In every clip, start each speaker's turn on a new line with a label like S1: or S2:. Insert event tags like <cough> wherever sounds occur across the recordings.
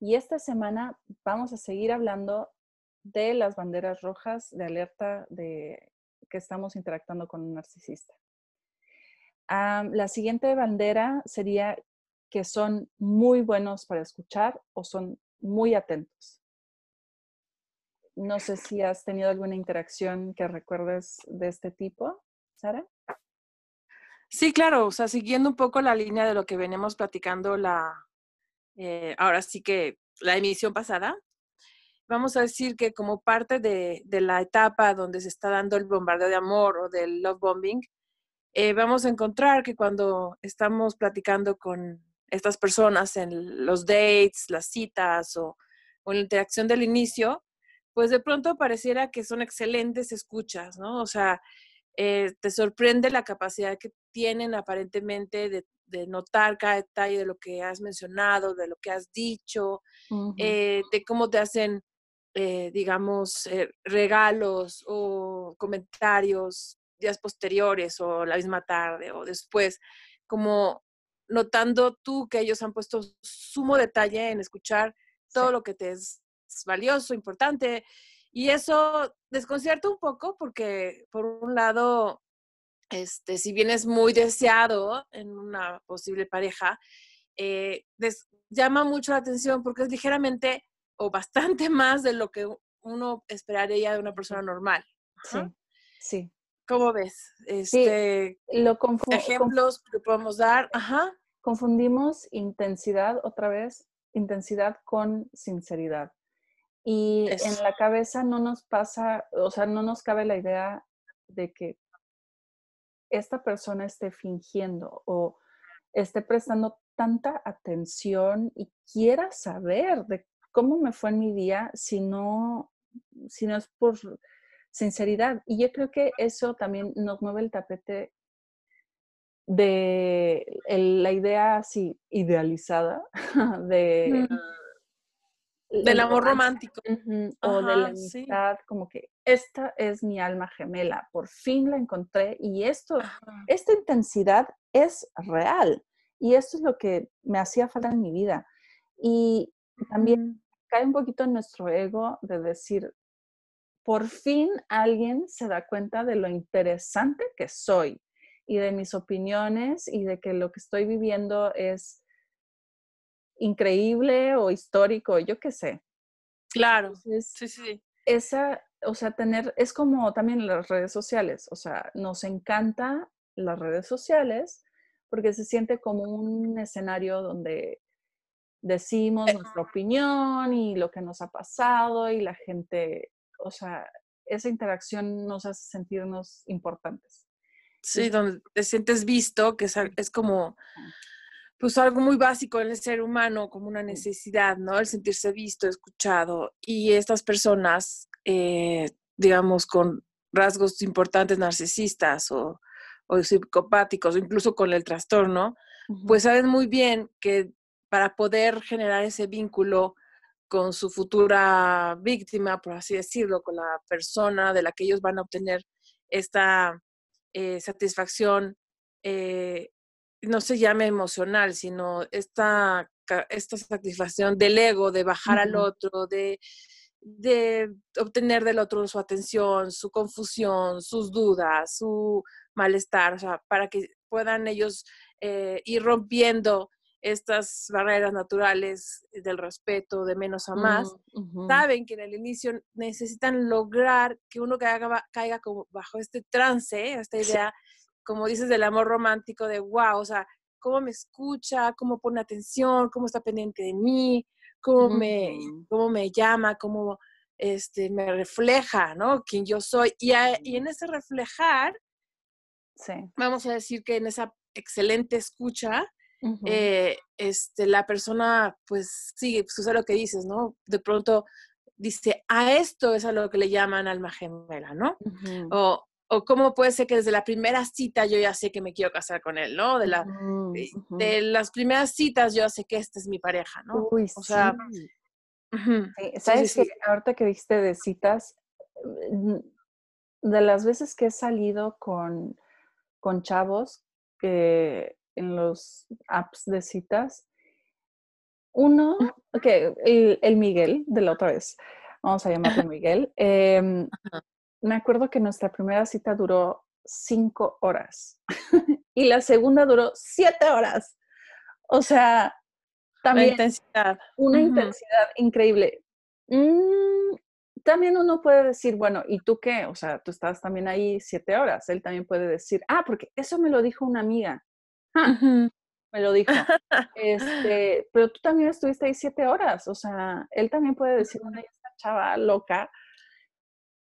S1: Y esta semana vamos a seguir hablando de las banderas rojas de alerta de que estamos interactuando con un narcisista. la siguiente bandera sería que son muy buenos para escuchar o son muy atentos. No sé si has tenido alguna interacción que recuerdes de este tipo, Sara.
S2: Sí, claro, o sea, siguiendo un poco la línea de lo que venimos platicando la, eh, ahora sí que la emisión pasada, vamos a decir que como parte de, la etapa donde se está dando el bombardeo de amor o del love bombing, eh, vamos a encontrar que cuando estamos platicando con estas personas en los dates, las citas o, en la interacción del inicio, pues de pronto pareciera que son excelentes escuchas, ¿no? O sea, eh, te sorprende la capacidad que tienen aparentemente de, de notar cada detalle de lo que has mencionado, de lo que has dicho, eh, de cómo te hacen, eh, digamos, eh, regalos o comentarios días posteriores o la misma tarde o después, como notando tú que ellos han puesto sumo detalle en escuchar todo lo que te es valioso, importante. Y eso desconcierta un poco porque, por un lado, este, si bien es muy deseado en una posible pareja, eh, llama mucho la atención porque es ligeramente o bastante <laughs> más de lo que uno esperaría de una persona normal.
S1: Sí, sí.
S2: ¿Cómo ves? Este,
S1: lo
S2: ejemplos que podemos dar. Ajá.
S1: Confundimos intensidad otra vez, intensidad con sinceridad. Y en la cabeza no nos pasa, o sea, no nos cabe la idea de que esta persona esté fingiendo o esté prestando tanta atención y quiera saber de cómo me fue en mi día si no, si no es por sinceridad. Y yo creo que eso también nos mueve el tapete de la idea así idealizada <laughs> de,
S2: del amor romántico.
S1: o de la amistad, como que esta es mi alma gemela, por fin la encontré y esto, esta intensidad es real y esto es lo que me hacía falta en mi vida. Y también cae un poquito en nuestro ego de decir, por fin alguien se da cuenta de lo interesante que soy y de mis opiniones y de que lo que estoy viviendo es increíble o histórico, yo qué sé.
S2: Claro. sí, sí.
S1: Esa, o sea, tener, es como también las redes sociales, o sea, nos encanta las redes sociales porque se siente como un escenario donde decimos nuestra opinión y lo que nos ha pasado y la gente, o sea, esa interacción nos hace sentirnos importantes.
S2: Sí, donde te sientes visto, que es, es como pues algo muy básico en el ser humano, como una necesidad, ¿no? El sentirse visto, escuchado. Y estas personas, eh, digamos, con rasgos importantes narcisistas o, o psicopáticos, o incluso con el trastorno, pues saben muy bien que para poder generar ese vínculo con su futura víctima, por así decirlo, con la persona de la que ellos van a obtener esta eh, satisfacción eh, no se llame emocional, sino esta, esta satisfacción del ego, de bajar al otro, de, de obtener del otro su atención, su confusión, sus dudas, su malestar, o sea, para que puedan ellos eh, ir rompiendo estas barreras naturales del respeto, de menos a más, saben que en el inicio necesitan lograr que uno caiga, caiga como bajo este trance, esta idea como dices, del amor romántico, de wow, o sea, cómo me escucha, cómo pone atención, cómo está pendiente de mí, cómo, me, cómo me llama, cómo este, me refleja, ¿no? Quién yo soy. Y, y en ese reflejar,
S1: sí.
S2: vamos a decir que en esa excelente escucha, eh, este, la persona, pues sí, sucede lo que dices, ¿no? De pronto dice, a esto es a lo que le llaman alma gemela, ¿no? o, o cómo puede ser que desde la primera cita yo ya sé que me quiero casar con él, ¿no? De, la, de, las primeras citas yo sé que esta es mi pareja, ¿no?
S1: Uy, o sea, ¿sabes que ahorita que dijiste de citas, mm, de las veces que he salido con, con chavos que en los apps de citas. Uno, ok, el, Miguel de la otra vez, vamos a llamarlo Miguel. Em, me acuerdo que nuestra primera cita duró cinco horas <laughs> y la segunda duró siete horas. O sea, también
S2: intensidad.
S1: una intensidad increíble. Mm, también uno puede decir, bueno, ¿y tú qué? O sea, tú estás también ahí siete horas. Él también puede decir, ah, porque eso me lo dijo una amiga. Me lo dijo. <laughs> Este, pero tú también estuviste ahí siete horas. O sea, él también puede decir, una esta chava loca.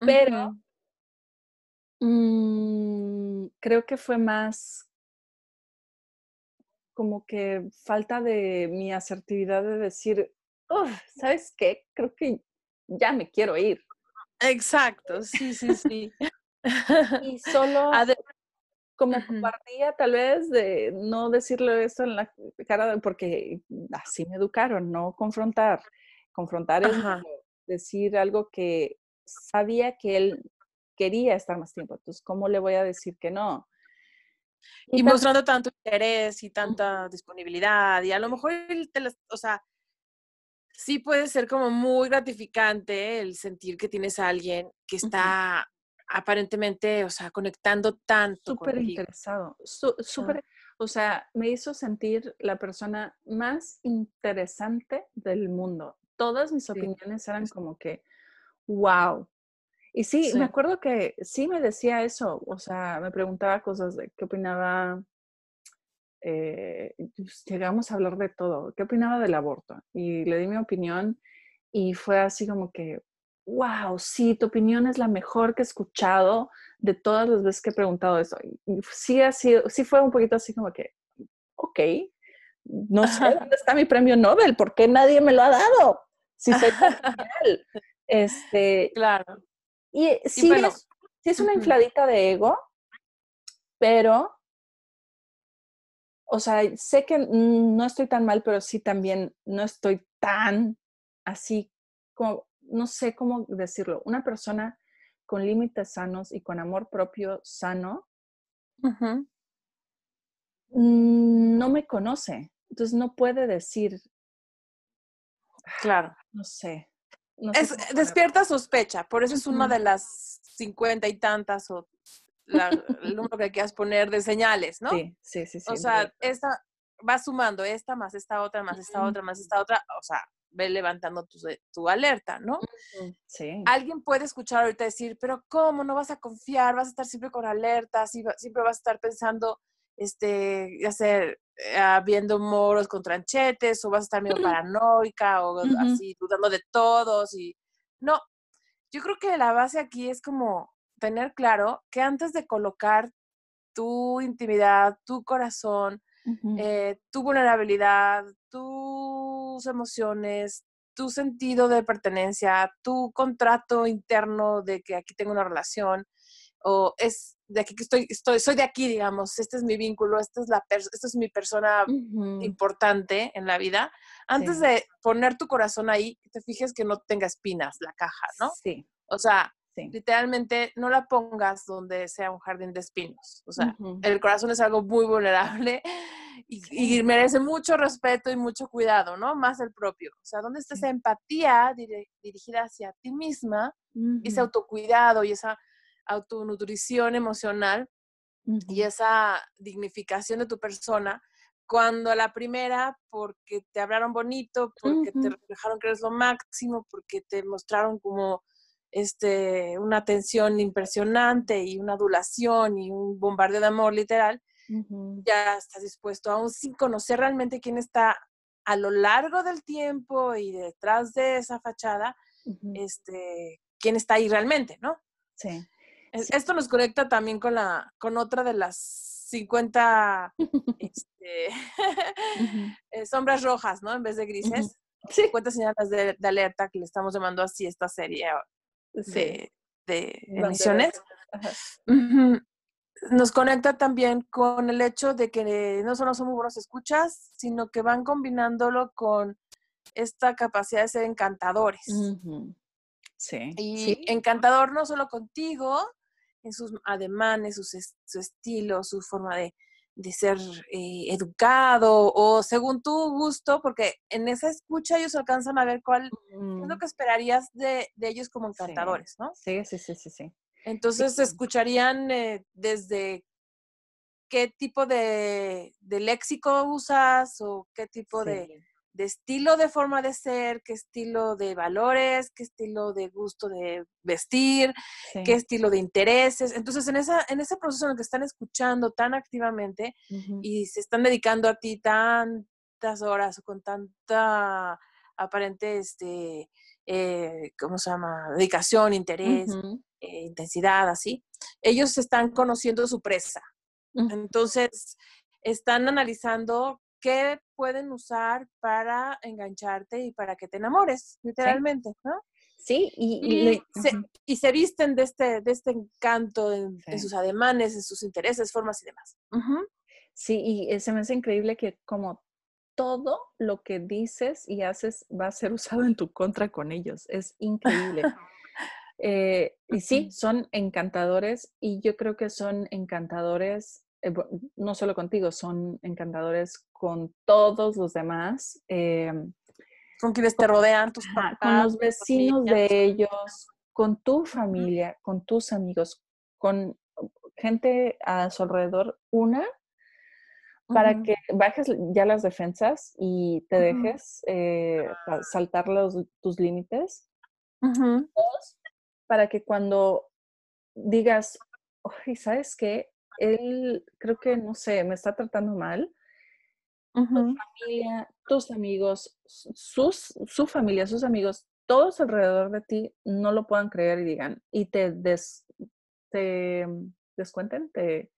S1: Pero mm, creo que fue más como que falta de mi asertividad de decir, ¿sabes qué? Creo que ya me quiero ir.
S2: Exacto, sí, sí, sí.
S1: y <laughs> solo como compartía tal vez de no decirle eso en la cara, porque así me educaron, no confrontar. Confrontar es decir algo que sabía que él quería estar más tiempo. Entonces, ¿cómo le voy a decir que no?
S2: Y, mostrando tanto interés y tanta disponibilidad. Y a lo mejor, o sea, sí puede ser como muy gratificante el sentir que tienes a alguien que está aparentemente, o sea, conectando tanto.
S1: Súper interesado, súper, o sea, me hizo sentir la persona más interesante del mundo. Todas mis opiniones eran como que, wow. Y sí, me acuerdo que sí me decía eso, o sea, me preguntaba cosas de qué opinaba, eh, pues, llegamos a hablar de todo, qué opinaba del aborto. Y le di mi opinión y fue así como que, wow, sí, tu opinión es la mejor que he escuchado de todas las veces que he preguntado eso. Y sí, ha sido, sí fue un poquito así como que, ok, no sé dónde está mi premio Nobel, ¿por qué nadie me lo ha dado? Si soy <laughs> Este,
S2: claro.
S1: Y sí, es, sí es una infladita de ego, pero, o sea, sé que no estoy tan mal, pero sí también no estoy tan así como no sé cómo decirlo, una persona con límites sanos y con amor propio sano, no me conoce. Entonces no puede decir.
S2: Claro.
S1: No sé.
S2: Despierta sospecha, por eso es una de las cincuenta y tantas o el número que quieras poner de señales, ¿no?
S1: Sí, sí, sí.
S2: o sea, esta va sumando esta más esta otra, más esta otra, más esta otra. O sea, ve levantando tu, alerta, ¿no?
S1: Sí.
S2: Alguien puede escuchar ahorita decir, pero ¿cómo? No vas a confiar, vas a estar siempre con alertas, siempre vas a estar pensando, este, ya sea, eh, viendo moros con tranchetes, o vas a estar medio paranoica, o así, dudando de todos, y no. Yo creo que la base aquí es como tener claro que antes de colocar tu intimidad, tu corazón, eh, tu vulnerabilidad, tus emociones, tu sentido de pertenencia, tu contrato interno de que aquí tengo una relación, o es de aquí que estoy, estoy, soy de aquí, digamos, este es mi vínculo, esta es, la esta es mi persona importante en la vida. Antes de poner tu corazón ahí, te fijes que no tenga espinas la caja, ¿no?
S1: Sí.
S2: O sea, Literalmente no la pongas donde sea un jardín de espinos. O sea, el corazón es algo muy vulnerable y, merece mucho respeto y mucho cuidado, ¿no? Más el propio. O sea, donde está esa empatía dirigida hacia ti misma, ese autocuidado y esa autonutrición emocional y esa dignificación de tu persona, cuando a la primera, porque te hablaron bonito, porque te reflejaron que eres lo máximo, porque te mostraron como este, una atención impresionante y una adulación y un bombardeo de amor literal, ya estás dispuesto, aún sin conocer realmente quién está a lo largo del tiempo y detrás de esa fachada, este, quién está ahí realmente, ¿no?
S1: Sí.
S2: Esto nos conecta también con, la, con otra de las 50 <laughs> este, <laughs> eh, sombras rojas, ¿no? En vez de grises. 50 señales de, alerta que le estamos llamando así esta serie de, emisiones. Nos conecta también con el hecho de que no solo somos buenos escuchas, sino que van combinándolo con esta capacidad de ser encantadores. Sí. Y encantador no solo contigo, en sus ademanes, su estilo, su forma de, ser eh, educado o según tu gusto, porque en esa escucha ellos alcanzan a ver cuál es lo que esperarías de, ellos como encantadores, ¿no?
S1: Sí, sí, sí, sí, sí.
S2: Entonces escucharían eh, desde qué tipo de, de, léxico usas o qué tipo de, de estilo de forma de ser, qué estilo de valores, qué estilo de gusto de vestir, qué estilo de intereses. Entonces, en, esa, en ese proceso en el que están escuchando tan activamente y se están dedicando a ti tantas horas o con tanta aparente, este, eh, ¿cómo se llama? Dedicación, interés, eh, intensidad, así. Ellos están conociendo su presa. Entonces, están analizando qué pueden usar para engancharte y para que te enamores, literalmente, ¿no?
S1: Sí,
S2: y, y, se, visten de este, de este encanto en, sus ademanes, en sus intereses, formas y demás.
S1: Sí, y se me hace increíble que como todo lo que dices y haces va a ser <laughs> usado en tu contra con ellos. Es increíble. <laughs> Eh, y sí, son encantadores y yo creo que son encantadores eh, no solo contigo, son encantadores con todos los demás. Em,
S2: con quienes te rodean, tus
S1: Con los vecinos de ellos, con tu familia, con tus amigos, con gente a su alrededor, una, para que bajes ya las defensas y te dejes eh, saltar los, tus límites. Dos, para que cuando digas, oye, ¿sabes qué? Él creo que, no sé, me está tratando mal. Tu familia, tus amigos, sus, su familia, sus amigos, todos alrededor de ti no lo puedan creer y digan, y te, des, te descuenten, te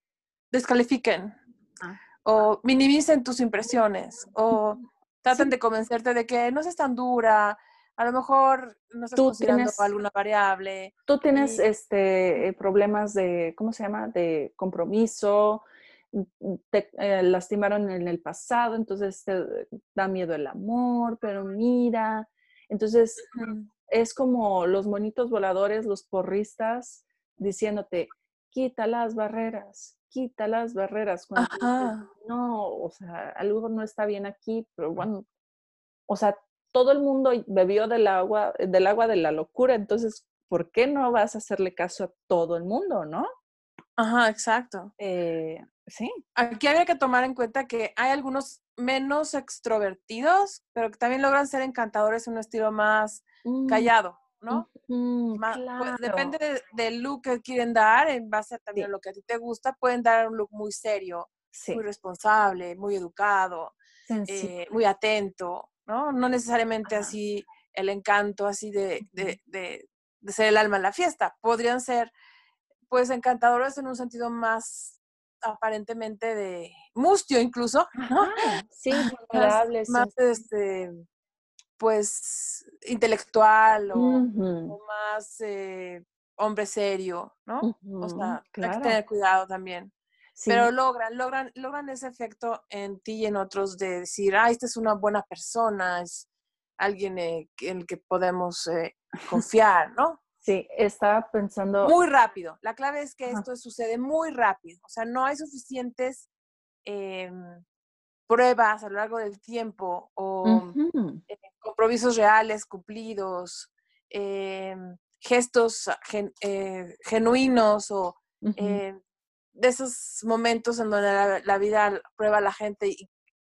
S2: descalifiquen. Ah. O minimicen tus impresiones, o <laughs> traten de convencerte de que no seas tan dura, a lo mejor no estás considerando alguna variable.
S1: Tú tienes este, eh, problemas de, ¿cómo se llama? De compromiso, mm, te eh, lastimaron en el pasado, entonces te da miedo el amor, pero mira, entonces es como los monitos voladores, los porristas, diciéndote, quita las barreras, quita las barreras. Cuando no, o sea, algo no está bien aquí, pero bueno, o sea, todo el mundo bebió del agua, del agua de la locura, entonces, ¿por qué no vas a hacerle caso a todo el mundo, no?
S2: Ajá, exacto.
S1: Eh, sí.
S2: Aquí había que tomar en cuenta que hay algunos menos extrovertidos, pero que también logran ser encantadores en un estilo más mm, callado, ¿no? Pues, depende del look que quieren dar, en base a también a lo que a ti te gusta, pueden dar un look muy serio, muy responsable, muy educado, eh, muy atento, ¿no? No necesariamente así el encanto así de, de, de, ser el alma en la fiesta. Podrían ser, pues, encantadores en un sentido más aparentemente de mustio incluso, ¿no? <laughs>
S1: sí,
S2: más, este, pues, intelectual o, más eh, hombre serio, ¿no? O sea, hay que tener cuidado también. Pero logran, logran, logran ese efecto en ti y en otros de decir, ah, esta es una buena persona, es alguien eh, en el que podemos eh, confiar, ¿no?
S1: Sí, estaba pensando.
S2: Muy rápido. La clave es que esto sucede muy rápido. O sea, no hay suficientes em, pruebas a lo largo del tiempo o eh, compromisos reales cumplidos, em, gestos genuinos o de esos momentos en donde la, vida prueba a la gente y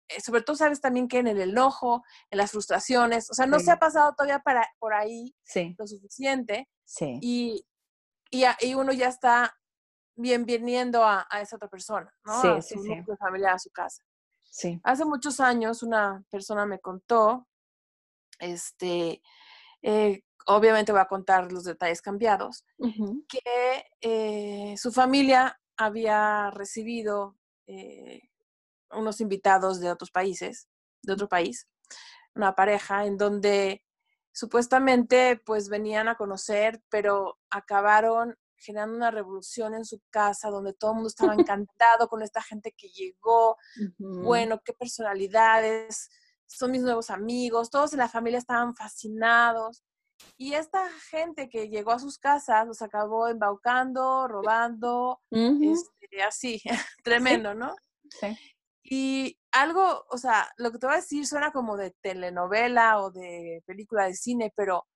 S2: eh, sobre todo sabes también que en el enojo, en las frustraciones, o sea, no se ha pasado todavía para, por ahí lo suficiente
S1: sí.
S2: y, y, uno ya está bien viniendo a, esa otra persona, ¿no? a su núcleo familiar, a su casa.
S1: Sí.
S2: Hace muchos años una persona me contó, este, eh, obviamente voy a contar los detalles cambiados, que eh, su familia había recibido eh, unos invitados de otros países, de otro país, una pareja en donde supuestamente pues venían a conocer, pero acabaron generando una revolución en su casa donde todo el mundo estaba <laughs> encantado con esta gente que llegó, bueno, qué personalidades, son mis nuevos amigos, todos en la familia estaban fascinados. Y esta gente que llegó a sus casas los acabó embaucando, robando, este, así, <laughs> tremendo, ¿no? Sí. Y algo, o sea, lo que te voy a decir suena como de telenovela o de película de cine, pero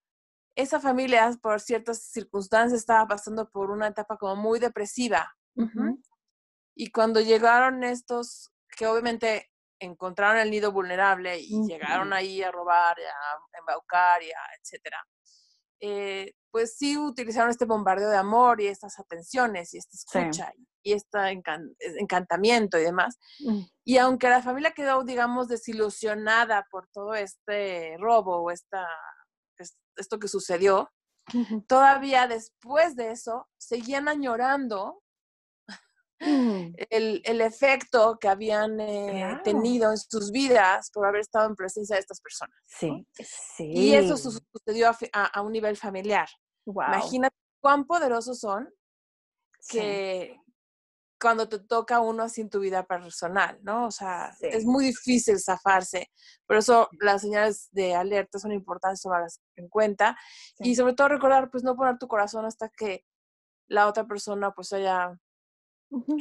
S2: esa familia, por ciertas circunstancias, estaba pasando por una etapa como muy depresiva. Y cuando llegaron estos, que obviamente encontraron el nido vulnerable y llegaron ahí a robar, a embaucar, y a etcétera, eh, pues sí utilizaron este bombardeo de amor y estas atenciones y esta escucha y este encantamiento y demás. Mm. Y aunque la familia quedó, digamos, desilusionada por todo este robo o esta, esto que sucedió, todavía después de eso seguían añorando mm. el, efecto que habían eh, tenido en sus vidas por haber estado en presencia de estas personas.
S1: Sí, sí.
S2: Y eso sucedió a, un nivel familiar. Imagínate cuán poderosos son que, cuando te toca uno así en tu vida personal, ¿no? O sea, es muy difícil zafarse. Por eso las señales de alerta son importantes tomarlas en cuenta. Y sobre todo recordar, pues no poner tu corazón hasta que la otra persona pues haya,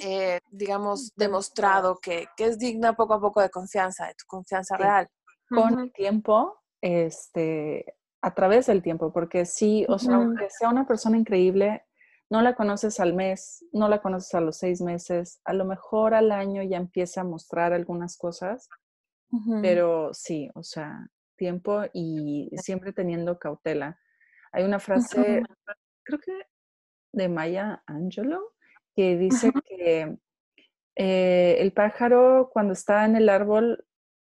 S2: eh, digamos, demostrado que, que, es digna poco a poco de confianza, de tu confianza real.
S1: Con el tiempo, este, a través del tiempo, porque sí, o sea, aunque sea una persona increíble, no la conoces al mes, no la conoces a los seis meses, a lo mejor al año ya empieza a mostrar algunas cosas, pero sí, o sea, tiempo y siempre teniendo cautela. Hay una frase, creo que de Maya Angelou, que dice que eh, el pájaro cuando está en el árbol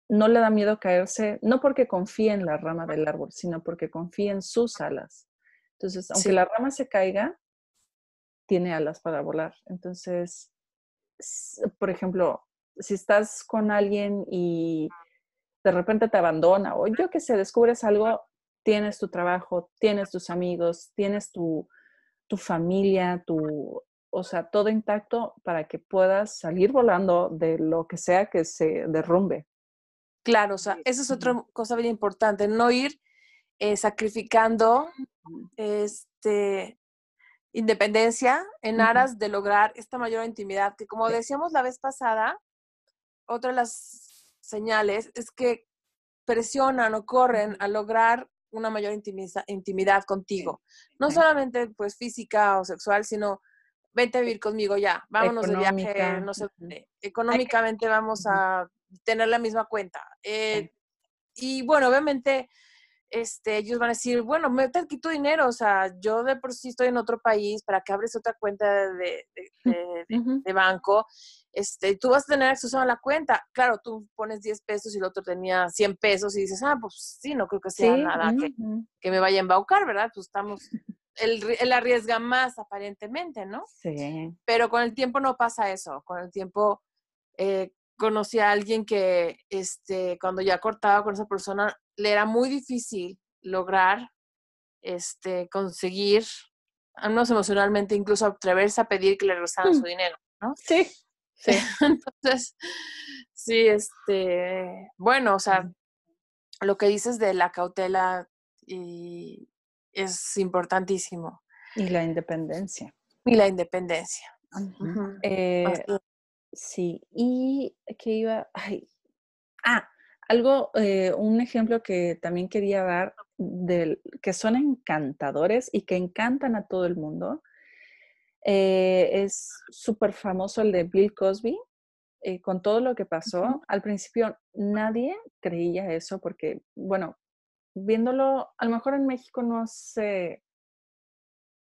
S1: no le da miedo caerse, no porque confíe en la rama del árbol, sino porque confía en sus alas. Entonces, aunque la rama se caiga, tiene alas para volar. Entonces, por ejemplo, si estás con alguien y de repente te abandona o yo que sé, descubres algo, tienes tu trabajo, tienes tus amigos, tienes tu, tu familia, tu, o sea, todo intacto para que puedas salir volando de lo que sea que se derrumbe.
S2: Claro, o sea, esa es otra cosa bien importante, no ir eh, sacrificando este, independencia en aras de lograr esta mayor intimidad, que como decíamos la vez pasada, otra de las señales es que presionan o corren a lograr una mayor intimidad, contigo. No solamente pues física o sexual, sino vente a vivir conmigo ya, vámonos de viaje, no sé, económicamente vamos a tener la misma cuenta. Eh, y bueno, obviamente este, ellos van a decir, bueno, mete aquí tu dinero, o sea, yo de por sí estoy en otro país, ¿para que abres otra cuenta de, de, banco? Este, tú vas a tener acceso a la cuenta. Claro, tú pones 10 pesos y el otro tenía 100 pesos y dices, ah, pues sí, no creo que sea nada que, que, me vaya a embaucar, ¿verdad? Pues estamos, él, él, arriesga más aparentemente, ¿no?
S1: Sí.
S2: Pero con el tiempo no pasa eso, con el tiempo... Eh, conocí a alguien que este, cuando ya cortaba con esa persona le era muy difícil lograr este, conseguir, al menos emocionalmente, incluso atreverse a pedir que le regresaran su mm. dinero, ¿no?
S1: Sí,
S2: sí. <laughs> Entonces, sí, este, bueno, o sea, lo que dices de la cautela y es importantísimo.
S1: Y la independencia.
S2: Y la independencia.
S1: Eh, sí, y que iba, ay, ah, algo, eh, un ejemplo que también quería dar, del, que son encantadores y que encantan a todo el mundo, eh, es súper famoso el de Bill Cosby. Eh, con todo lo que pasó, al principio nadie creía eso porque, bueno, viéndolo, a lo mejor en México no se,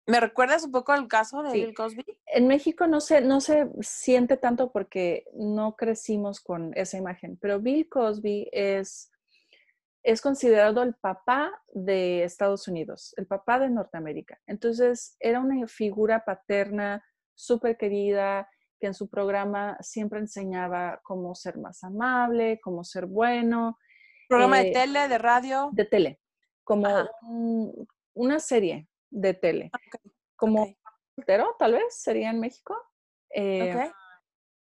S2: ¿Me recuerdas un poco al caso de Bill Cosby?
S1: En México no se, no se siente tanto porque no crecimos con esa imagen, pero Bill Cosby es, es considerado el papá de Estados Unidos, el papá de Norteamérica. Entonces, era una figura paterna súper querida que en su programa siempre enseñaba cómo ser más amable, cómo ser bueno.
S2: ¿Programa de eh, tele, de radio?
S1: De tele, como una serie de tele. Ah, como soltero, tal vez, sería en México. Eh,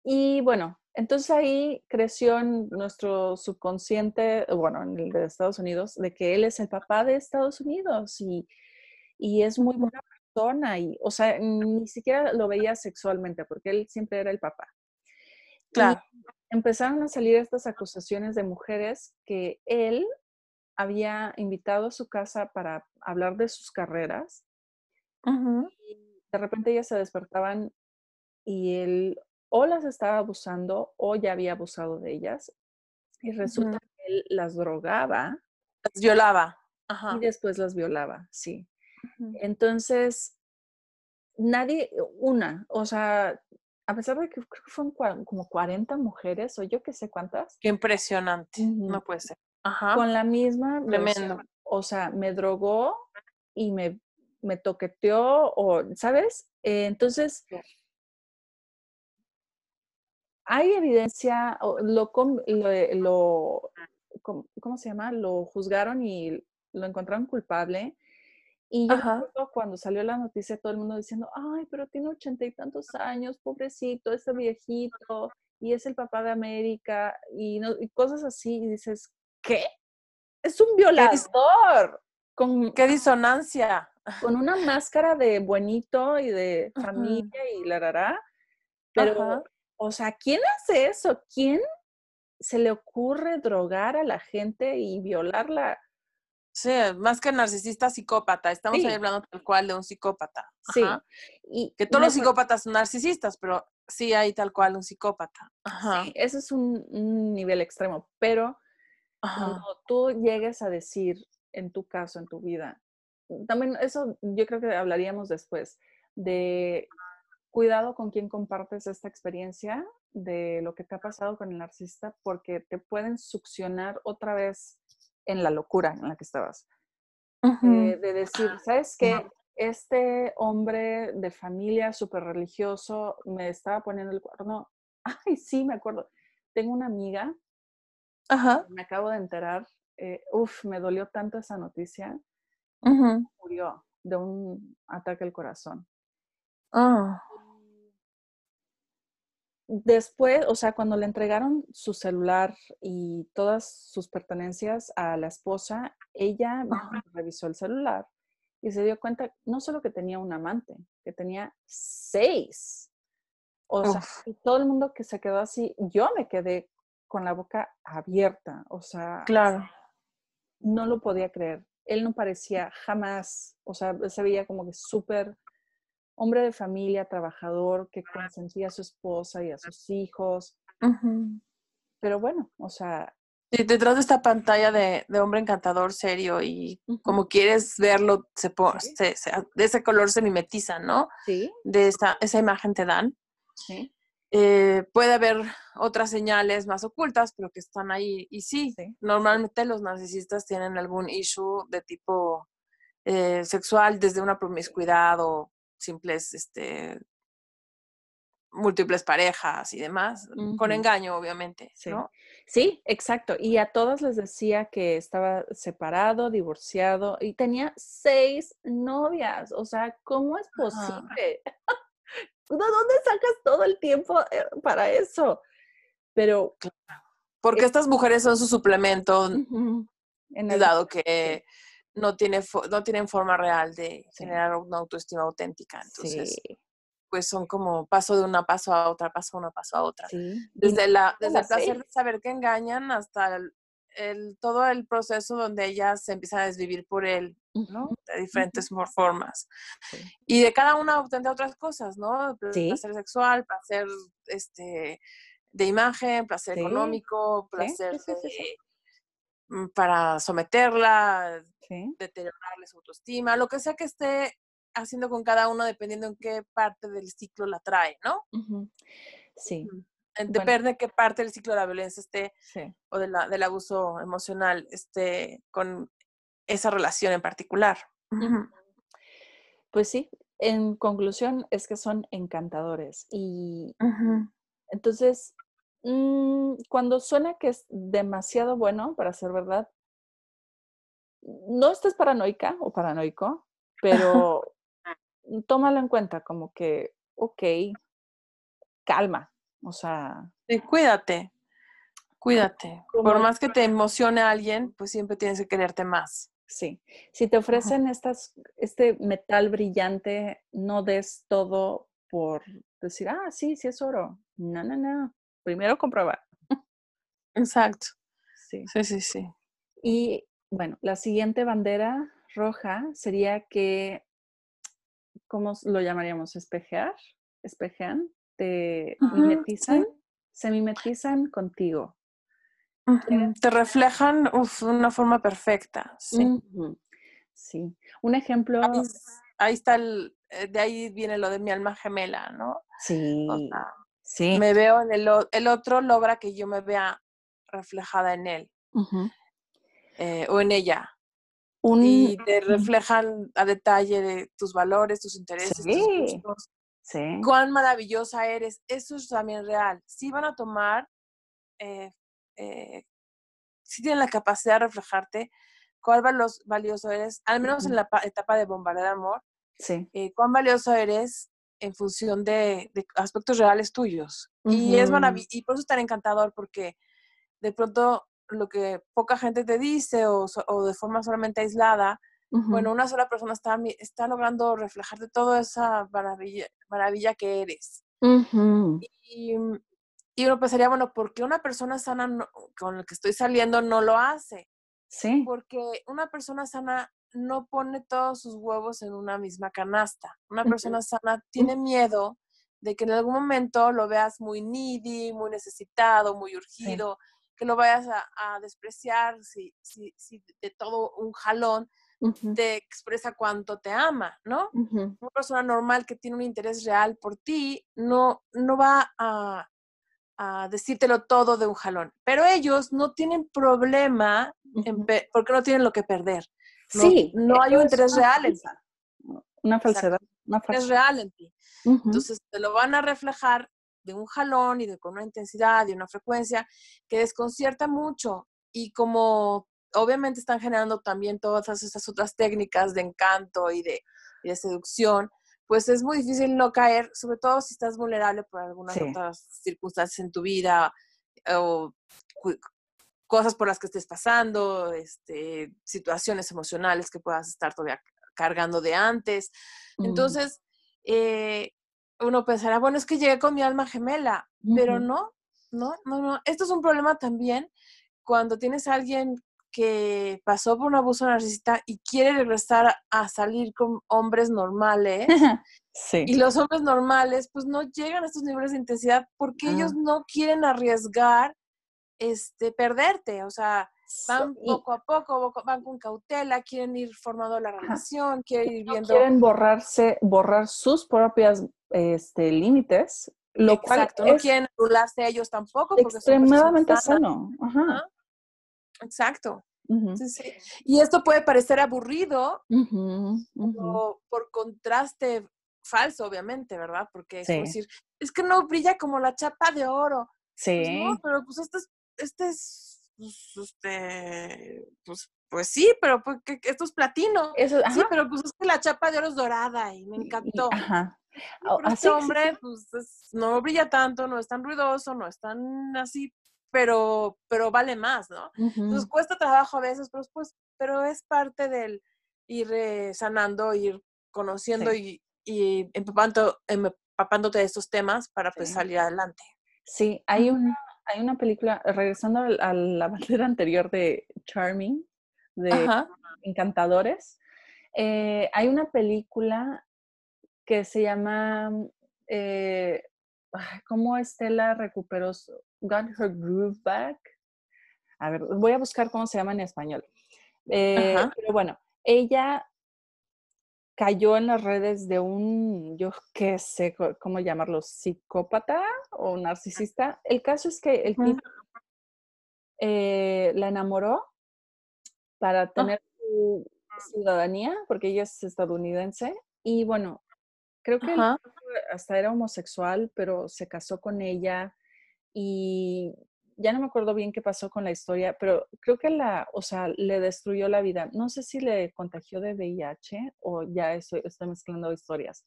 S1: y bueno, entonces ahí creció en nuestro subconsciente, bueno, en el de Estados Unidos, de que él es el papá de Estados Unidos y, y es muy buena persona. Y, o sea, ni siquiera lo veía sexualmente, porque él siempre era el papá. Claro. Empezaron a salir estas acusaciones de mujeres que él había invitado a su casa para hablar de sus carreras. Y de repente ellas se despertaban y él o las estaba abusando o ya había abusado de ellas. Y resulta que él las drogaba.
S2: Las violaba.
S1: Y después las violaba, sí. Entonces, nadie, una, o sea, a pesar de que creo que fueron como 40 mujeres o yo qué sé cuántas.
S2: Qué impresionante, no puede ser.
S1: Ajá. Con la misma. Tremendo. O sea, me drogó y me, me toqueteó, o, ¿sabes? Eh, entonces, hay evidencia, lo, lo, ¿cómo se llama? Lo juzgaron y lo encontraron culpable. Y yo cuando salió la noticia, todo el mundo diciendo, ay, pero tiene ochenta y tantos años, pobrecito, este viejito, y es el papá de América, y, cosas así, y dices, ¿qué? Es un violador.
S2: Con, ¡Qué disonancia!
S1: Con una máscara de buenito y de familia y la rara, pero o sea, ¿quién hace eso? ¿Quién se le ocurre drogar a la gente y violarla?
S2: Sí, más que narcisista, psicópata. Estamos hablando tal cual de un psicópata. Sí. Y que todos los psicópatas son narcisistas, pero sí hay tal cual un psicópata.
S1: Ajá. Sí, eso es un, nivel extremo. Pero cuando tú llegues a decir, en tu caso, en tu vida, también eso yo creo que hablaríamos después, de cuidado con quién compartes esta experiencia de lo que te ha pasado con el narcisista porque te pueden succionar otra vez en la locura en la que estabas. Eh, de decir, ¿sabes qué? Este hombre de familia súper religioso me estaba poniendo el cuerno. <laughs> Ay, sí, me acuerdo. Tengo una amiga, Ajá. me acabo de enterar, eh, uf, me dolió tanto esa noticia. Murió de un ataque al corazón. Ah después, o sea, cuando le entregaron su celular y todas sus pertenencias a la esposa, ella revisó el celular y se dio cuenta no solo que tenía un amante, que tenía seis. O sea, y todo el mundo que se quedó así, yo me quedé con la boca abierta, o sea,
S2: claro.
S1: No lo podía creer. Él no parecía jamás, o sea, se veía como que súper hombre de familia, trabajador, que consentía a su esposa y a sus hijos. Pero bueno, o sea...
S2: Sí, detrás de esta pantalla de, hombre encantador, serio y como quieres verlo, se, de ese color se mimetiza, ¿no?
S1: Sí.
S2: De esa, esa imagen te dan. Sí. Eh, puede haber otras señales más ocultas, pero que están ahí. Y sí, normalmente los narcisistas tienen algún issue de tipo eh, sexual, desde una promiscuidad o simples, este, múltiples parejas y demás, con engaño, obviamente,
S1: sí.
S2: ¿no?
S1: Sí, exacto. Y a todos les decía que estaba separado, divorciado y tenía seis novias. O sea, ¿cómo es posible? <laughs> ¿De dónde sacas todo el tiempo eh, para eso? Pero...
S2: Porque estas mujeres son su suplemento, dado que no, tiene no tienen forma real de generar una autoestima auténtica. Entonces, pues son como paso de una paso a otra, paso de una paso a otra. Desde, la, desde el placer de saber que engañan hasta el, todo el proceso donde ellas se empiezan a desvivir por él, ¿no? De diferentes formas. Y de cada una obtener otras cosas, ¿no? Placer sexual, placer este, de imagen, placer económico, placer para someterla, deteriorarle su autoestima, lo que sea que esté haciendo con cada uno dependiendo en qué parte del ciclo la trae, ¿no?
S1: Sí.
S2: Depende de qué parte del ciclo de la violencia esté o de la, del abuso emocional esté con esa relación en particular.
S1: Pues sí, en conclusión es que son encantadores y entonces mm, cuando suena que es demasiado bueno para ser verdad, no estés paranoica o paranoico, <laughs> pero tómalo en cuenta como que, ok, calma, o sea...
S2: cuídate, cuídate. Por más que te emocione a alguien, pues siempre tienes que quererte más.
S1: Sí, si te ofrecen estas, este metal brillante, no des todo por decir, ah, sí, sí es oro. No, no, no. Primero comprobar.
S2: Exacto. Sí. Sí, sí, sí.
S1: Y bueno, la siguiente bandera roja sería que, ¿cómo lo llamaríamos? ¿Espejear? ¿Espejean? ¿Te mimetizan? Se mimetizan contigo.
S2: Te reflejan de una forma perfecta. Sí.
S1: sí. Un ejemplo.
S2: Ahí, está el, eh, de ahí viene lo de mi alma gemela, ¿no?
S1: Sí. Sí.
S2: Me veo en el, el, otro, logra que yo me vea reflejada en él eh, o en ella. y te reflejan a detalle de tus valores, tus intereses, tus gustos. Sí. Cuán maravillosa eres. Eso es también real. Sí van a tomar eh, eh, si tienen la capacidad de reflejarte cuál valioso eres, al menos en la etapa de bombardear de amor,
S1: sí.
S2: Eh, cuán valioso eres en función de, aspectos reales tuyos. Y es maravilloso, y por eso es tan encantador, porque de pronto lo que poca gente te dice o, de forma solamente aislada, bueno, una sola persona está, está logrando reflejarte toda esa maravilla, maravilla que eres. y, y uno pensaría, bueno, ¿por qué una persona sana con la que estoy saliendo no lo hace?
S1: Sí.
S2: Porque una persona sana no pone todos sus huevos en una misma canasta. Una persona sana tiene miedo de que en algún momento lo veas muy needy, muy necesitado, muy urgido, que lo vayas a, despreciar si, si, si, de todo un jalón te expresa cuánto te ama, ¿no? Una persona normal que tiene un interés real por ti no, no va a, a decírtelo todo de un jalón. Pero ellos no tienen problema porque no tienen lo que perder.
S1: Sí.
S2: No hay un interés real en ti.
S1: Una falsedad. Una
S2: falsedad. Es real en ti. Entonces te lo van a reflejar de un jalón y de, con una intensidad y una frecuencia que desconcierta mucho. Y como obviamente están generando también todas esas otras técnicas de encanto y de, y de seducción, pues es muy difícil no caer, sobre todo si estás vulnerable por algunas otras circunstancias en tu vida o cosas por las que estés pasando, este, situaciones emocionales que puedas estar todavía cargando de antes. Entonces, eh, uno pensará, bueno, es que llegué con mi alma gemela, pero no, no, no, no. Esto es un problema también cuando tienes a alguien que pasó por un abuso narcisista y quiere regresar a salir con hombres normales. <laughs>
S1: Sí.
S2: Y los hombres normales, pues no llegan a estos niveles de intensidad porque ellos no quieren arriesgar este, perderte. O sea, van poco a poco, van con cautela, quieren ir formando la relación, quieren ir viendo.
S1: quieren borrarse, borrar sus propias este, límites. Lo
S2: Exacto, no quieren anularse ellos tampoco.
S1: extremadamente sano. Ajá.
S2: Exacto. Y esto puede parecer aburrido por contraste falso, obviamente, ¿verdad? Porque es decir, es que no brilla como la chapa de oro.
S1: Pues sí.
S2: no, pero pues este es, este es, pues, este, pues, pues sí, pero pues, que, esto es platino. sí, pero pues es que la chapa de oro es dorada y me encantó.
S1: Ajá.
S2: este hombre, pues no brilla tanto, no es tan ruidoso, no es tan así, pero, pero vale más, ¿no? Entonces cuesta trabajo a veces, pero, pues, pero es parte del ir eh, sanando, ir conociendo y, y empapando, empapándote de estos temas para pues salir adelante.
S1: Sí, hay una, hay una película, regresando a la <laughs> bandera anterior de Charming, de Encantadores, eh, hay una película que se llama eh, ¿Cómo Estela recuperó Got Her Groove Back? A ver, voy a buscar cómo se llama en español. Eh, pero bueno, ella cayó en las redes de un, yo qué sé cómo llamarlo, psicópata o narcisista. El caso es que el tipo eh, la enamoró para ah. tener su ciudadanía, porque ella es estadounidense, y bueno, creo que hasta era homosexual, pero se casó con ella y ya no me acuerdo bien qué pasó con la historia, pero creo que la, o sea, le destruyó la vida. No sé si le contagió de VIH o ya estoy, estoy mezclando historias.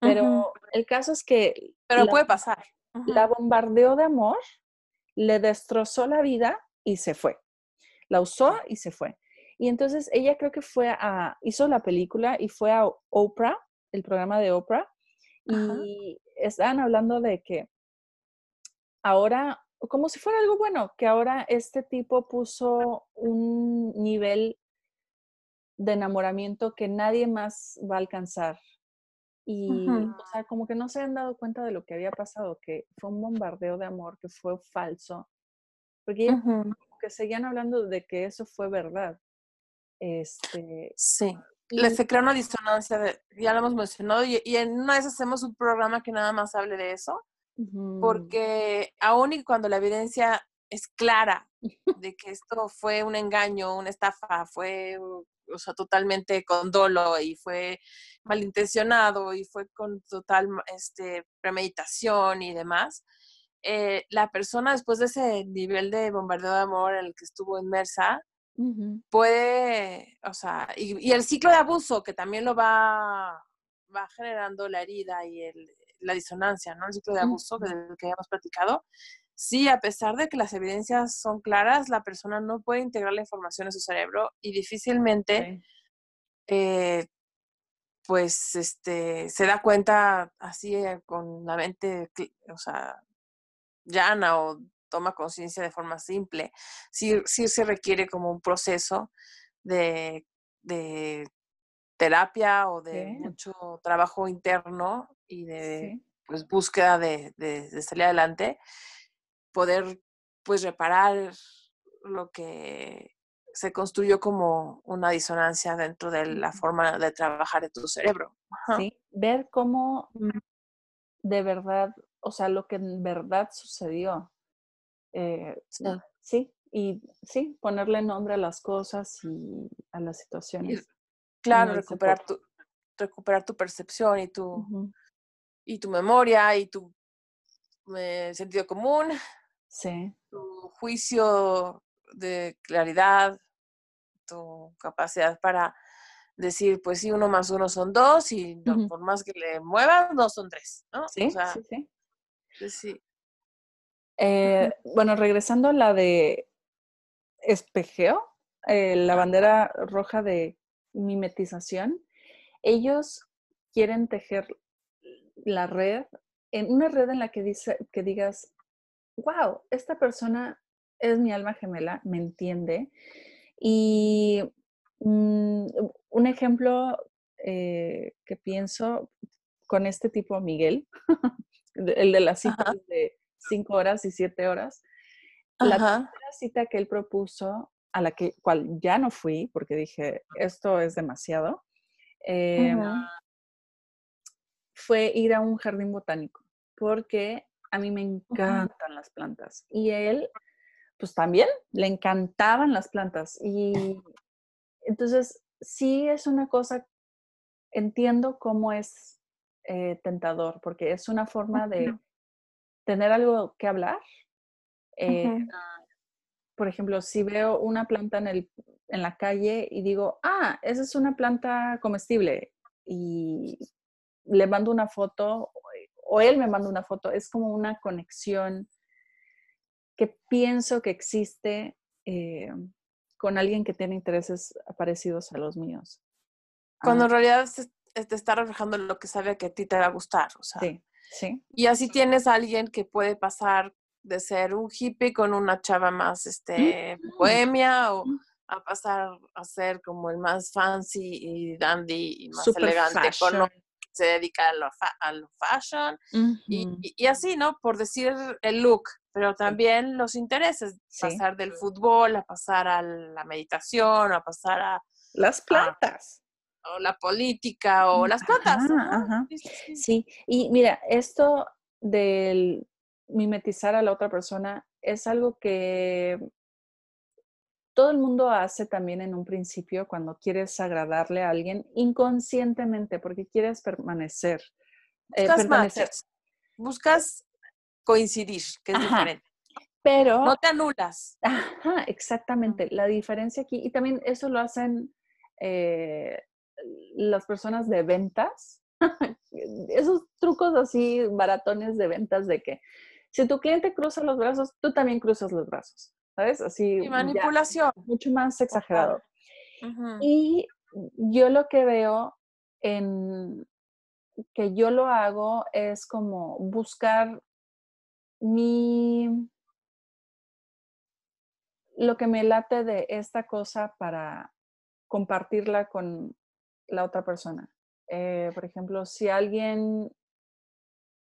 S1: Pero el caso es que...
S2: Pero puede pasar.
S1: La bombardeó de amor, le destrozó la vida y se fue. La usó y se fue. Y entonces ella creo que fue a, hizo la película y fue a Oprah, el programa de Oprah, y estaban hablando de que ahora, como si fuera algo bueno, que ahora este tipo puso un nivel de enamoramiento que nadie más va a alcanzar. Y, o sea, como que no se han dado cuenta de lo que había pasado, que fue un bombardeo de amor, que fue falso. Porque que seguían hablando de que eso fue verdad. Este,
S2: sí. Se crea una disonancia, de, ya lo hemos mencionado, y, y, en una vez hacemos un programa que nada más hable de eso, porque aún y cuando la evidencia es clara <laughs> de que esto fue un engaño, una estafa, fue o sea, totalmente con dolo y fue malintencionado y fue con total este, premeditación y demás, eh, la persona después de ese nivel de bombardeo de amor en el que estuvo inmersa, puede, o sea, y, el ciclo de abuso que también lo va, va generando la herida y el, la disonancia, ¿no? El ciclo de abuso que, que habíamos platicado. Sí, a pesar de que las evidencias son claras, la persona no puede integrar la información en su cerebro y difícilmente, eh, pues, este, se da cuenta así eh, con la mente, o sea, llana o toma conciencia de forma simple. Sí, sí se requiere como un proceso de, de terapia o de mucho trabajo interno y de pues, búsqueda de, de, salir adelante, poder pues reparar lo que se construyó como una disonancia dentro de la forma de trabajar de tu cerebro.
S1: Sí, ver cómo de verdad, o sea, lo que en verdad sucedió. Eh, sí. y sí, ponerle nombre a las cosas y a las situaciones.
S2: claro, recuperar tu, recuperar tu percepción y tu, y tu memoria y tu eh, sentido común,
S1: sí.
S2: tu juicio de claridad, tu capacidad para decir, pues sí, uno más uno son dos y por más que le muevas, no son tres, ¿no?
S1: Sí, sí, sí.
S2: Pues sí.
S1: Eh, bueno, regresando a la de espejeo, eh, la bandera roja de mimetización, ellos quieren tejer la red, en una red en la que, dice, que digas, wow, esta persona es mi alma gemela, me entiende. Y mm, un ejemplo eh, que pienso con este tipo, Miguel, <laughs> el de las citas de cinco horas y siete horas, la primera cita que él propuso, a la que, cual ya no fui, porque dije, esto es demasiado, eh, fue ir a un jardín botánico, porque a mí me encantan las plantas. Y él, pues también le encantaban las plantas. Y entonces, sí es una cosa, entiendo cómo es eh, tentador, porque es una forma de tener algo que hablar. Eh, por ejemplo, si veo una planta en, el, en la calle y digo, ah, esa es una planta comestible, y le mando una foto o él me manda una foto, es como una conexión que pienso que existe eh, con alguien que tiene intereses parecidos a los míos.
S2: Cuando en realidad te está reflejando lo que sabe que a ti te va a gustar. O sea,
S1: sí, sí.
S2: Y así tienes a alguien que puede pasar de ser un hippie con una chava más este, mm. bohemia o a pasar a ser como el más fancy y dandy y más elegante con se dedica a lo, a lo fashion y, así, ¿no? Por decir el look, pero también los intereses, pasar del fútbol a pasar a la meditación, a pasar a...
S1: Las plantas.
S2: o la política o las plantas.
S1: Sí, y mira, esto del mimetizar a la otra persona es algo que todo el mundo hace también en un principio cuando quieres agradarle a alguien inconscientemente porque quieres permanecer.
S2: Eh, buscas, buscas coincidir, que es diferente.
S1: Pero.
S2: No te anulas.
S1: Ajá, exactamente. La diferencia aquí, y también eso lo hacen eh, las personas de ventas. <laughs> Esos trucos así baratones de ventas de que si tu cliente cruza los brazos, tú también cruzas los brazos. ¿Sabes? Así.
S2: Y manipulación.
S1: mucho más exagerado. Y yo lo que veo en que yo lo hago es como buscar mi lo que me late de esta cosa para compartirla con la otra persona. Eh, por ejemplo, si alguien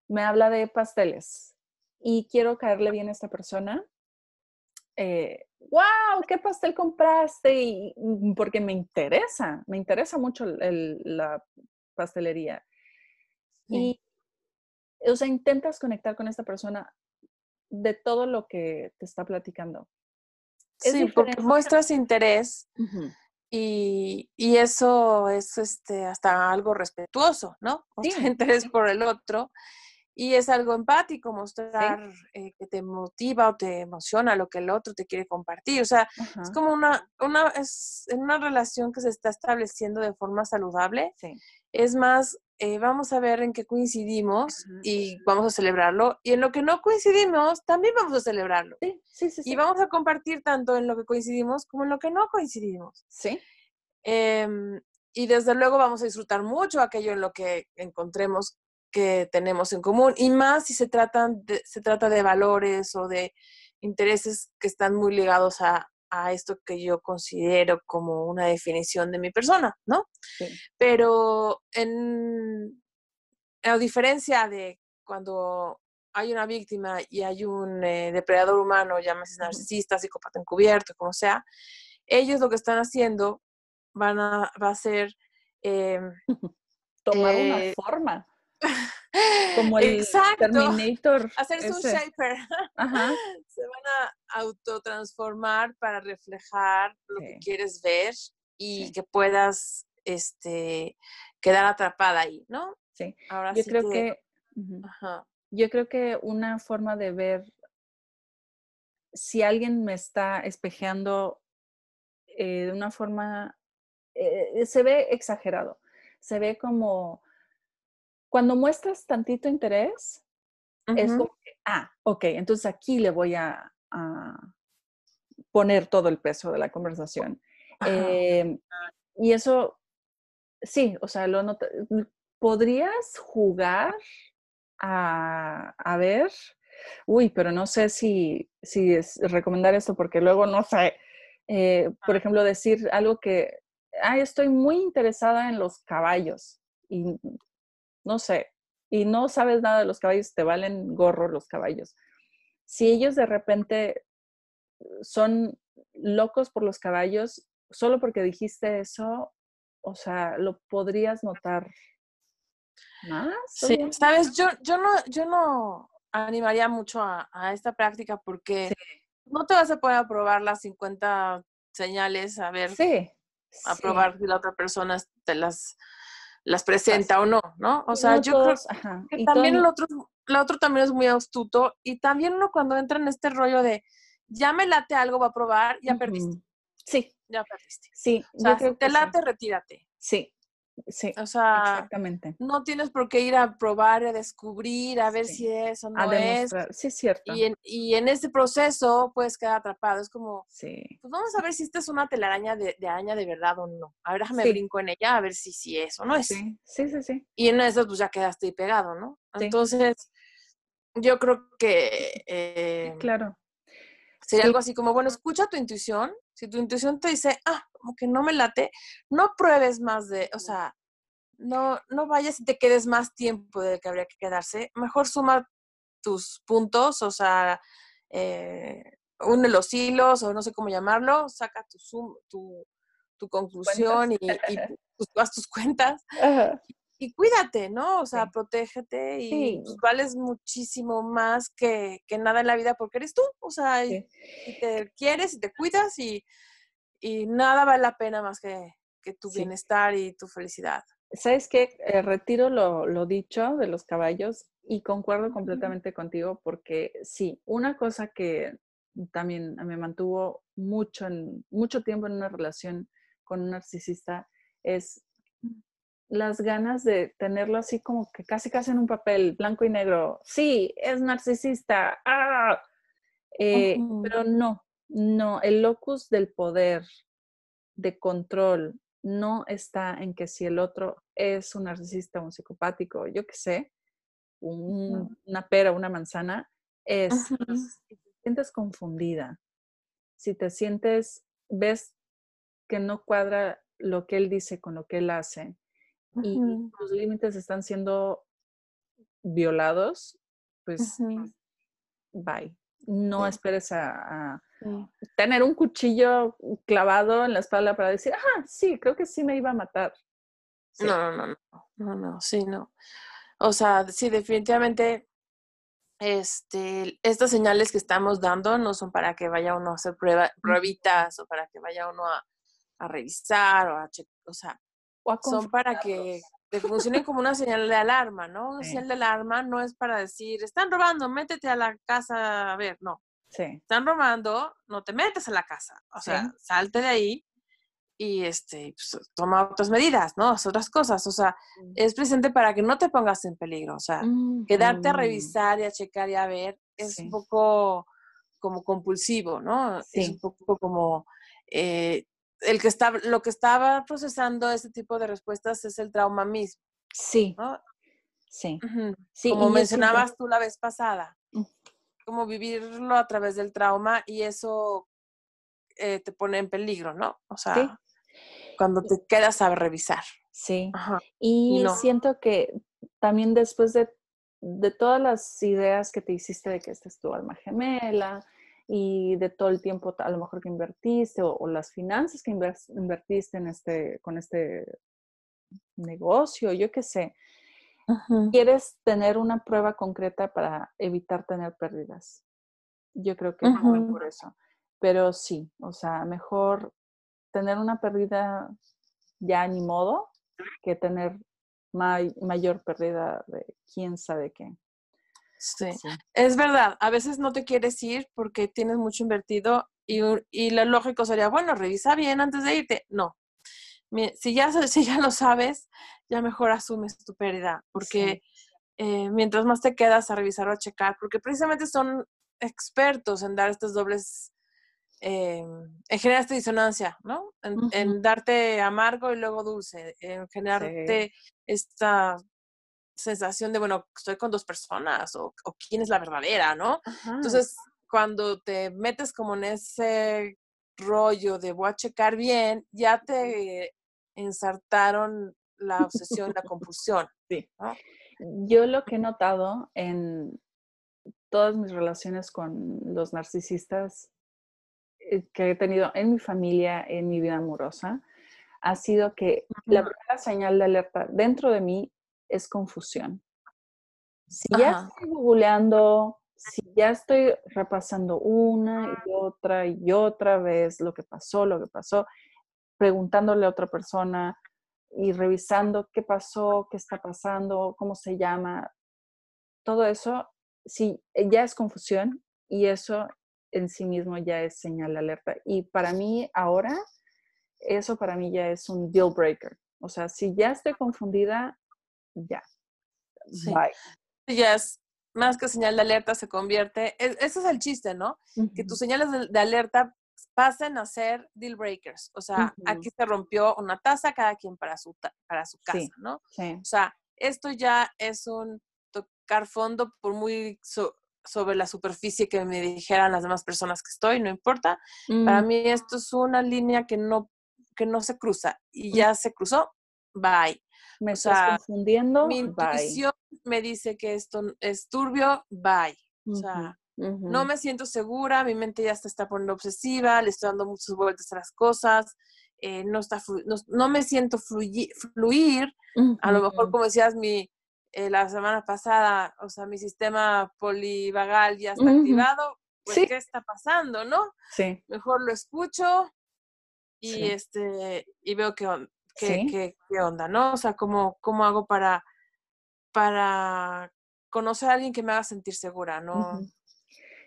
S1: me habla de pasteles y quiero caerle bien a esta persona, eh, wow, ¿qué pastel compraste? Y, mm, porque me interesa, me interesa mucho la pastelería. Y, o sea, intentas conectar con esta persona de todo lo que te está platicando.
S2: sí, porque muestras interés y, eso es este, hasta algo respetuoso, ¿no? <laughs> Sí. interés por el otro y es algo empático, mostrar eh, que te motiva o te emociona lo que el otro te quiere compartir. O sea, es como una, una, es una relación que se está estableciendo de forma saludable. Es más, eh, vamos a ver en qué coincidimos y vamos a celebrarlo. Y en lo que no coincidimos, también vamos a celebrarlo.
S1: Sí, sí, sí.
S2: Y vamos a compartir tanto en lo que coincidimos como en lo que no coincidimos.
S1: Sí.
S2: Em, y desde luego vamos a disfrutar mucho aquello en lo que encontremos que tenemos en común y más si se, tratan se trata de valores o de intereses que están muy ligados a, esto que yo considero como una definición de mi persona, ¿no? Pero en, a diferencia de cuando hay una víctima y hay un eh, depredador humano, llámese narcisista, psicópata encubierto, como sea, ellos lo que están haciendo van a, va a ser...
S1: Em, <laughs> Tomar una eh, forma. Como <laughs> el Terminator.
S2: Hacer su shaper. <laughs> Se van a autotransformar para reflejar lo que quieres ver y que puedas este, quedar atrapada ahí, ¿no?
S1: Sí. Ahora yo creo que yo creo que una forma de ver si alguien me está espejeando eh, de una forma eh, se ve exagerado, se ve como cuando muestras tantito interés, es como que, ah, ok, entonces aquí le voy a, poner todo el peso de la conversación. Em, y eso, sí, o sea, lo podrías jugar a, a, ver, uy, pero no sé si, si es recomendar esto porque luego no sé, eh, por ejemplo, decir algo que, ay, estoy muy interesada en los caballos y no sé, y no sabes nada de los caballos, te valen gorro los caballos. Si ellos de repente son locos por los caballos, solo porque dijiste eso, o sea, lo podrías notar más.
S2: Sí, sabes, yo, yo no, yo no animaría mucho a, esta práctica porque no te vas a poder probar las 50 señales, a ver,
S1: sí,
S2: a probar si la otra persona te las las presenta o no, ¿no? O sea, yo creo que también el otro, el otro también es muy astuto y también uno cuando entra en este rollo de ya me late algo, va a probar, ya perdiste.
S1: Sí.
S2: Ya perdiste.
S1: Sí.
S2: O sea, si te late, retírate.
S1: Sí. Sí,
S2: o sea,
S1: exactamente.
S2: No tienes por qué ir a probar, a descubrir, a ver si es o no es.
S1: Sí, es cierto.
S2: Y en, y en ese proceso puedes quedar atrapado. Es como,
S1: sí.
S2: pues vamos a ver si esta es una telaraña de, araña de verdad o no. A ver, déjame brinco en ella a ver si, si es o no es.
S1: Sí, sí, sí.
S2: Y en eso pues ya quedaste ahí pegado, ¿no? Entonces, yo creo que...
S1: Eh, claro.
S2: Sería algo así como, bueno, escucha tu intuición. Si tu intuición te dice, ah, como que no me late, no pruebes más de, o sea, no, no vayas y te quedes más tiempo del que habría que quedarse. Mejor suma tus puntos, o sea, eh, une los hilos, o no sé cómo llamarlo, saca tu, tu, tu conclusión y, y <laughs> tus, tus cuentas. Y cuídate, ¿no? O sea, protégete y pues, vales muchísimo más que, nada en la vida porque eres tú. O sea, y, te quieres y te cuidas y, y nada vale la pena más que, que tu bienestar y tu felicidad.
S1: ¿Sabes qué? Eh, retiro lo, lo, dicho de los caballos y concuerdo completamente contigo porque sí, una cosa que también me mantuvo mucho, en, mucho tiempo en una relación con un narcisista es las ganas de tenerlo así como que casi casi en un papel blanco y negro. Sí, es narcisista. ¡Ah! Eh, pero no, no, el locus del poder, de control, no está en que si el otro es un narcisista, un psicopático, yo qué sé, una pera, una manzana, es si te sientes confundida, si te sientes, ves que no cuadra lo que él dice con lo que él hace y los límites están siendo violados, pues bye. No esperes a, tener un cuchillo clavado en la espalda para decir, ah, sí, creo que sí me iba a matar.
S2: No, no, no, no, no, sí, no. O sea, sí, definitivamente, este, estas señales que estamos dando no son para que vaya uno a hacer prueba, pruebitas o para que vaya uno a, revisar o a checar, o sea, son para que te funcionen como una señal de alarma, ¿no? Una señal de alarma no es para decir, están robando, métete a la casa a ver, no. Sí. Están robando, no te metes a la casa, o sea, salte de ahí y este, pues, toma otras medidas, ¿no? Otras cosas, o sea, es presente para que no te pongas en peligro, o sea, quedarte a revisar y a checar y a ver es un poco como compulsivo, ¿no? Es un poco como eh, el que está, lo que estaba procesando ese tipo de respuestas es el trauma mismo.
S1: Sí. Sí. sí.
S2: Como mencionabas tú la vez pasada, mm. como vivirlo a través del trauma y eso eh, te pone en peligro, ¿no? O sea, cuando te quedas a revisar.
S1: Sí. Y, siento que también después de, todas las ideas que te hiciste de que esta es tu alma gemela y de todo el tiempo a lo mejor que invertiste o, las finanzas que invertiste en este, con este negocio, yo qué sé, quieres tener una prueba concreta para evitar tener pérdidas. Yo creo que es por eso. Pero sí, o sea, mejor tener una pérdida ya ni modo que tener mayor pérdida de quién sabe qué.
S2: Sí. es verdad. A veces no te quieres ir porque tienes mucho invertido y, y, lo lógico sería, bueno, revisa bien antes de irte. No. Si ya, <laughs> si ya lo sabes, ya mejor asumes tu pérdida, porque eh, mientras más te quedas a revisar o a checar, porque precisamente son expertos en dar estos dobles eh, en generar esta disonancia, ¿no? En, darte amargo y luego dulce, en generarte esta sensación de, bueno, estoy con dos personas o, quién es la verdadera, ¿no? Entonces, cuando te metes como en ese rollo de voy a checar bien, ya te ensartaron la obsesión, la compulsión. Sí.
S1: Yo lo que he notado en todas mis relaciones con los narcisistas eh, que he tenido en mi familia, en mi vida amorosa, ha sido que la primera señal de alerta dentro de mí es confusión. Si ya estoy googleando, si ya estoy repasando una y otra y otra vez lo que pasó, lo que pasó, preguntándole a otra persona y revisando qué pasó, qué está pasando, cómo se llama, todo eso, sí, ya es confusión y eso en sí mismo ya es señal de alerta. Y para mí ahora, eso para mí ya es un deal breaker. O sea, si ya estoy confundida, ya.
S2: Bye. Ya es más que señal de alerta, se convierte, ese es el chiste, ¿no? Que tus señales de, alerta pasen a ser deal breakers. O sea, aquí se rompió una taza, cada quien para su, para su casa, ¿no? O sea, esto ya es un tocar fondo por muy sobre la superficie que me dijeran las demás personas que estoy, no importa. Para mm. mí esto es una línea que no, que no se cruza y mm. ya se cruzó, bye.
S1: Me estás confundiendo,
S2: mi intuición me dice que esto es turbio, bye. O sea, no me siento segura, mi mente ya se está poniendo obsesiva, le estoy dando muchas vueltas a las cosas, eh, no, está no, me siento fluir, a lo mejor como decías, mi, eh, la semana pasada, o sea, mi sistema polivagal ya está activado, pues ¿qué está pasando, no? Sí. Mejor lo escucho, y este, y veo qué, qué, qué, onda, ¿no? O sea, ¿cómo, cómo hago para, para conocer a alguien que me haga sentir segura, ¿no?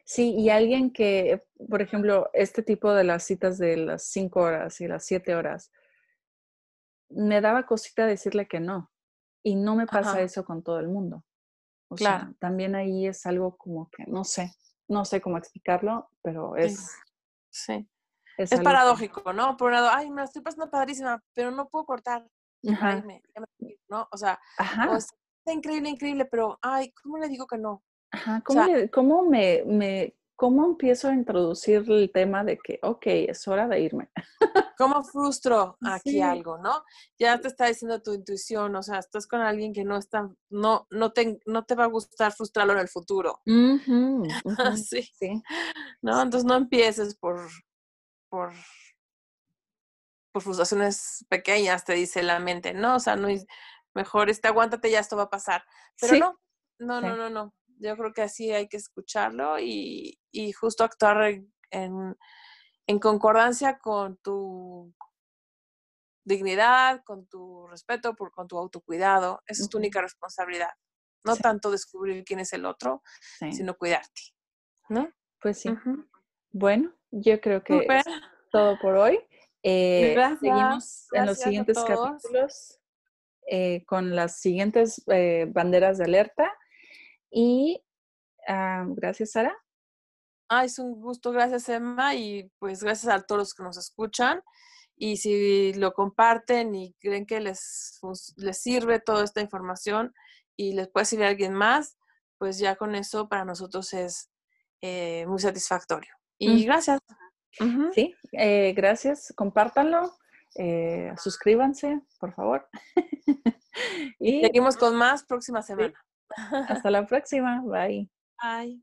S1: Sí, y alguien que, por ejemplo, este tipo de las citas de las cinco horas y las siete horas, me daba cosita decirle que no. Y no me pasa eso con todo el mundo. O claro. sea, también ahí es algo como que, no sé, no sé cómo explicarlo, pero es...
S2: Sí. Es, paradójico, ¿no? Por un lado, ay, me estoy pasando padrísima, pero no puedo cortar. ¿no? O sea, está increíble, increíble, pero, ay, ¿cómo le digo que no?
S1: Ajá, ¿cómo, ¿cómo me, me, cómo empiezo a introducir el tema de que, ok, es hora de irme?
S2: ¿Cómo frustro <laughs> aquí algo, no? Ya te está diciendo tu intuición, o sea, estás con alguien que no está, no, no te, no te va a gustar frustrarlo en el futuro. <laughs> sí. sí. ¿No? Entonces no empieces por, por, por frustraciones pequeñas, te dice la mente, no, o sea, no, mejor este, aguántate, ya esto va a pasar. Pero no, no, no, no, no. Yo creo que así hay que escucharlo y, justo actuar en, concordancia con tu dignidad, con tu respeto, por, con tu autocuidado. Esa es tu única responsabilidad. No tanto descubrir quién es el otro, sino cuidarte. ¿No?
S1: Pues sí. Bueno, yo creo que es todo por hoy. Eh, seguimos en los siguientes capítulos eh, con las siguientes eh, banderas de alerta. Y ah, gracias, Sara.
S2: Ah, es un gusto, gracias, Emma, y pues gracias a todos los que nos escuchan. Y si lo comparten y creen que les, les sirve toda esta información y les puede servir a alguien más, pues ya con eso para nosotros es eh, muy satisfactorio. Mm. Y gracias.
S1: Sí, eh, gracias. Compártanlo. Eh, suscríbanse, por favor. <laughs>
S2: y seguimos con más próxima semana.
S1: Hasta la próxima. Bye.
S2: Bye.